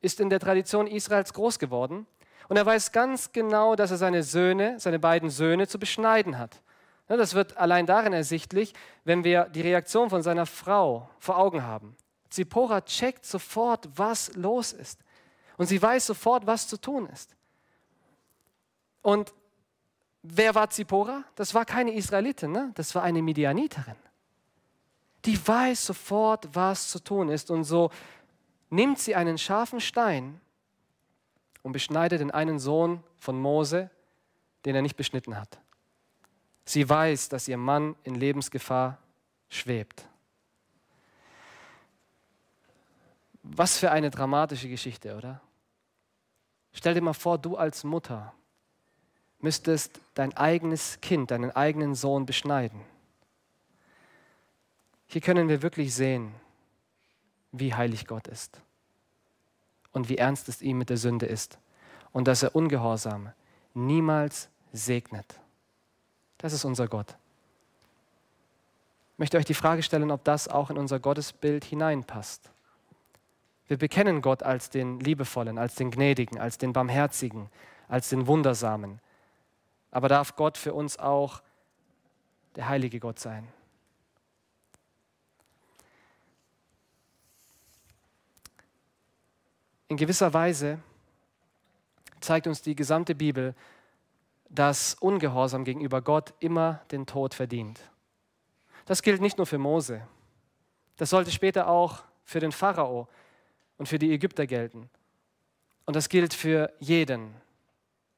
Speaker 1: ist in der Tradition Israels groß geworden und er weiß ganz genau, dass er seine Söhne, seine beiden Söhne zu beschneiden hat. Das wird allein darin ersichtlich, wenn wir die Reaktion von seiner Frau vor Augen haben. Zipporah checkt sofort, was los ist. Und sie weiß sofort, was zu tun ist. Und wer war Zippora? Das war keine Israelitin, ne? das war eine Midianiterin. Die weiß sofort, was zu tun ist. Und so nimmt sie einen scharfen Stein und beschneidet den einen Sohn von Mose, den er nicht beschnitten hat. Sie weiß, dass ihr Mann in Lebensgefahr schwebt. Was für eine dramatische Geschichte, oder? Stell dir mal vor, du als Mutter müsstest dein eigenes Kind, deinen eigenen Sohn beschneiden. Hier können wir wirklich sehen, wie heilig Gott ist und wie ernst es ihm mit der Sünde ist und dass er Ungehorsam niemals segnet. Das ist unser Gott. Ich möchte euch die Frage stellen, ob das auch in unser Gottesbild hineinpasst. Wir bekennen Gott als den Liebevollen, als den Gnädigen, als den Barmherzigen, als den Wundersamen. Aber darf Gott für uns auch der heilige Gott sein? In gewisser Weise zeigt uns die gesamte Bibel, dass Ungehorsam gegenüber Gott immer den Tod verdient. Das gilt nicht nur für Mose. Das sollte später auch für den Pharao und für die Ägypter gelten. Und das gilt für jeden,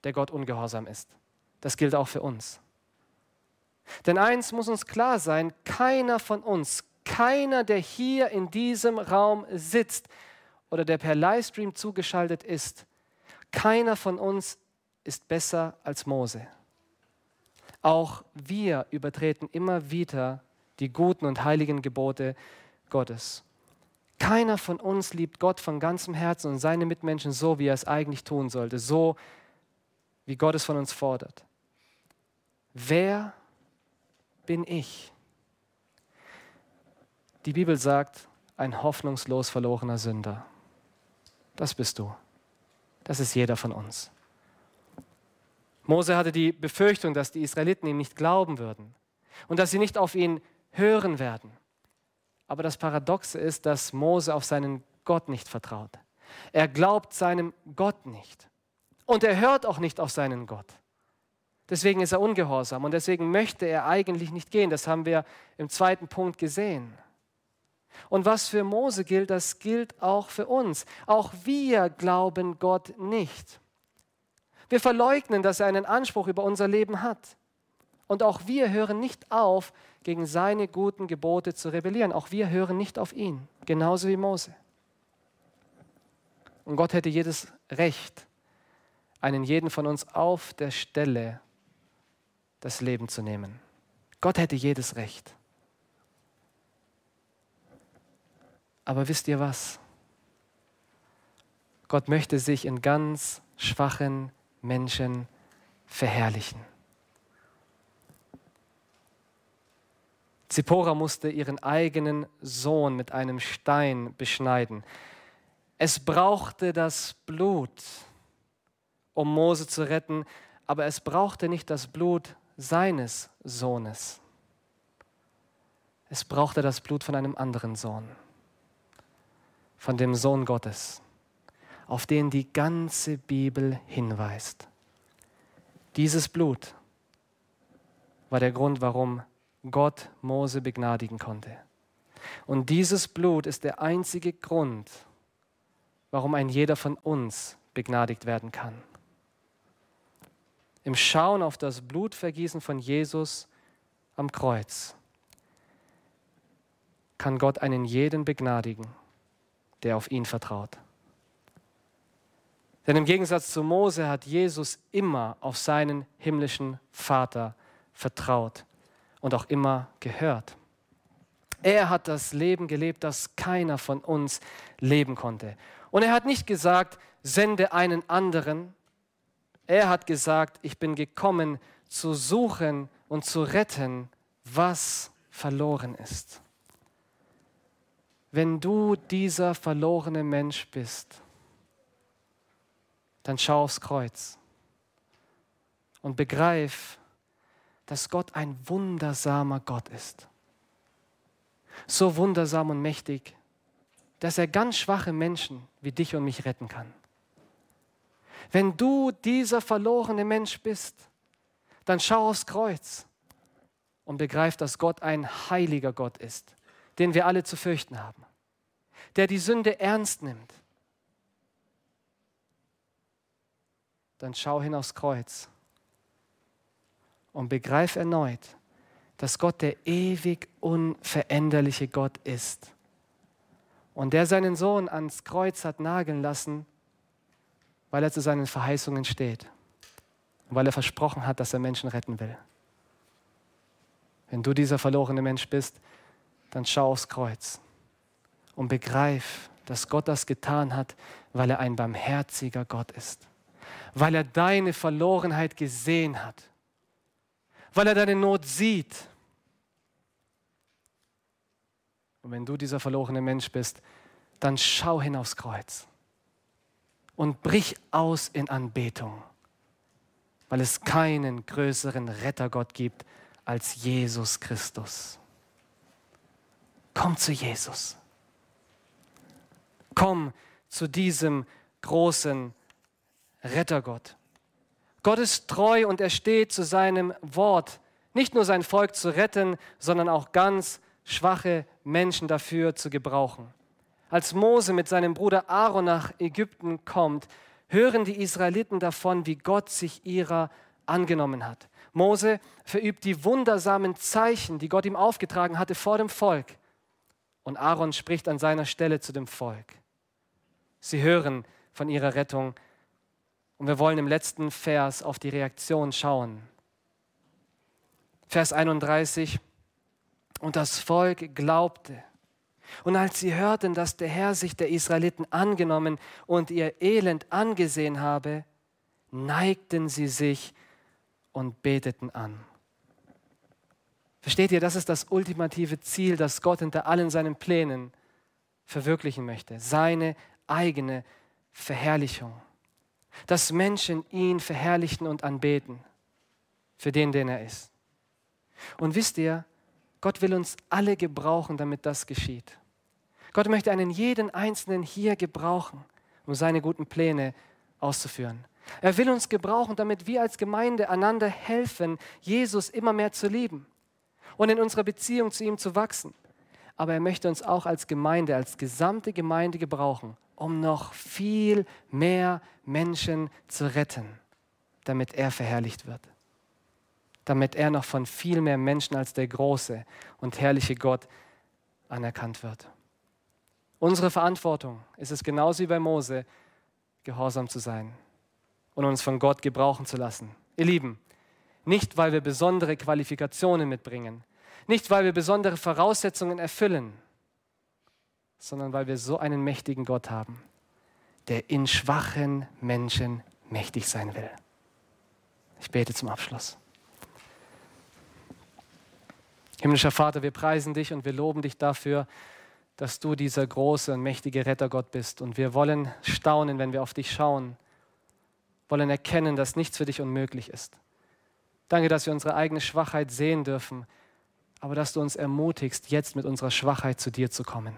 Speaker 1: der Gott ungehorsam ist. Das gilt auch für uns. Denn eins muss uns klar sein, keiner von uns, keiner, der hier in diesem Raum sitzt, oder der per Livestream zugeschaltet ist, keiner von uns ist besser als Mose. Auch wir übertreten immer wieder die guten und heiligen Gebote Gottes. Keiner von uns liebt Gott von ganzem Herzen und seine Mitmenschen so, wie er es eigentlich tun sollte, so wie Gott es von uns fordert. Wer bin ich? Die Bibel sagt, ein hoffnungslos verlorener Sünder. Das bist du. Das ist jeder von uns. Mose hatte die Befürchtung, dass die Israeliten ihm nicht glauben würden und dass sie nicht auf ihn hören werden. Aber das Paradoxe ist, dass Mose auf seinen Gott nicht vertraut. Er glaubt seinem Gott nicht. Und er hört auch nicht auf seinen Gott. Deswegen ist er ungehorsam und deswegen möchte er eigentlich nicht gehen. Das haben wir im zweiten Punkt gesehen. Und was für Mose gilt, das gilt auch für uns. Auch wir glauben Gott nicht. Wir verleugnen, dass er einen Anspruch über unser Leben hat. Und auch wir hören nicht auf, gegen seine guten Gebote zu rebellieren. Auch wir hören nicht auf ihn, genauso wie Mose. Und Gott hätte jedes Recht, einen jeden von uns auf der Stelle das Leben zu nehmen. Gott hätte jedes Recht. Aber wisst ihr was? Gott möchte sich in ganz schwachen Menschen verherrlichen. Zippora musste ihren eigenen Sohn mit einem Stein beschneiden. Es brauchte das Blut, um Mose zu retten, aber es brauchte nicht das Blut seines Sohnes. Es brauchte das Blut von einem anderen Sohn von dem Sohn Gottes, auf den die ganze Bibel hinweist. Dieses Blut war der Grund, warum Gott Mose begnadigen konnte. Und dieses Blut ist der einzige Grund, warum ein jeder von uns begnadigt werden kann. Im Schauen auf das Blutvergießen von Jesus am Kreuz kann Gott einen jeden begnadigen der auf ihn vertraut. Denn im Gegensatz zu Mose hat Jesus immer auf seinen himmlischen Vater vertraut und auch immer gehört. Er hat das Leben gelebt, das keiner von uns leben konnte. Und er hat nicht gesagt, sende einen anderen. Er hat gesagt, ich bin gekommen zu suchen und zu retten, was verloren ist wenn du dieser verlorene Mensch bist, dann schau aufs Kreuz und begreif, dass Gott ein wundersamer Gott ist. So wundersam und mächtig, dass er ganz schwache Menschen wie dich und mich retten kann. Wenn du dieser verlorene Mensch bist, dann schau aufs Kreuz und begreif, dass Gott ein heiliger Gott ist den wir alle zu fürchten haben, der die Sünde ernst nimmt, dann schau hin aufs Kreuz und begreif erneut, dass Gott der ewig unveränderliche Gott ist und der seinen Sohn ans Kreuz hat nageln lassen, weil er zu seinen Verheißungen steht und weil er versprochen hat, dass er Menschen retten will. Wenn du dieser verlorene Mensch bist, dann schau aufs Kreuz und begreif, dass Gott das getan hat, weil er ein barmherziger Gott ist. weil er deine Verlorenheit gesehen hat, weil er deine Not sieht. Und wenn du dieser verlorene Mensch bist, dann schau hin aufs Kreuz und brich aus in Anbetung, weil es keinen größeren Rettergott gibt als Jesus Christus. Komm zu Jesus. Komm zu diesem großen Rettergott. Gott ist treu und er steht zu seinem Wort, nicht nur sein Volk zu retten, sondern auch ganz schwache Menschen dafür zu gebrauchen. Als Mose mit seinem Bruder Aaron nach Ägypten kommt, hören die Israeliten davon, wie Gott sich ihrer angenommen hat. Mose verübt die wundersamen Zeichen, die Gott ihm aufgetragen hatte vor dem Volk. Und Aaron spricht an seiner Stelle zu dem Volk. Sie hören von ihrer Rettung. Und wir wollen im letzten Vers auf die Reaktion schauen. Vers 31. Und das Volk glaubte. Und als sie hörten, dass der Herr sich der Israeliten angenommen und ihr Elend angesehen habe, neigten sie sich und beteten an. Versteht ihr, das ist das ultimative Ziel, das Gott hinter allen seinen Plänen verwirklichen möchte. Seine eigene Verherrlichung. Dass Menschen ihn verherrlichen und anbeten für den, den er ist. Und wisst ihr, Gott will uns alle gebrauchen, damit das geschieht. Gott möchte einen jeden Einzelnen hier gebrauchen, um seine guten Pläne auszuführen. Er will uns gebrauchen, damit wir als Gemeinde einander helfen, Jesus immer mehr zu lieben und in unserer Beziehung zu ihm zu wachsen. Aber er möchte uns auch als Gemeinde, als gesamte Gemeinde gebrauchen, um noch viel mehr Menschen zu retten, damit er verherrlicht wird. Damit er noch von viel mehr Menschen als der große und herrliche Gott anerkannt wird. Unsere Verantwortung ist es genauso wie bei Mose, gehorsam zu sein und uns von Gott gebrauchen zu lassen. Ihr Lieben, nicht weil wir besondere Qualifikationen mitbringen, nicht weil wir besondere Voraussetzungen erfüllen, sondern weil wir so einen mächtigen Gott haben, der in schwachen Menschen mächtig sein will. Ich bete zum Abschluss. Himmlischer Vater, wir preisen dich und wir loben dich dafür, dass du dieser große und mächtige Rettergott bist. Und wir wollen staunen, wenn wir auf dich schauen, wollen erkennen, dass nichts für dich unmöglich ist. Danke, dass wir unsere eigene Schwachheit sehen dürfen, aber dass du uns ermutigst, jetzt mit unserer Schwachheit zu dir zu kommen.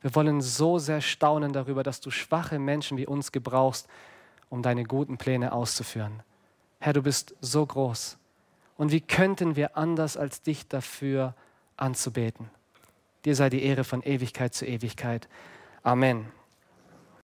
Speaker 1: Wir wollen so sehr staunen darüber, dass du schwache Menschen wie uns gebrauchst, um deine guten Pläne auszuführen. Herr, du bist so groß. Und wie könnten wir anders als dich dafür anzubeten? Dir sei die Ehre von Ewigkeit zu Ewigkeit. Amen.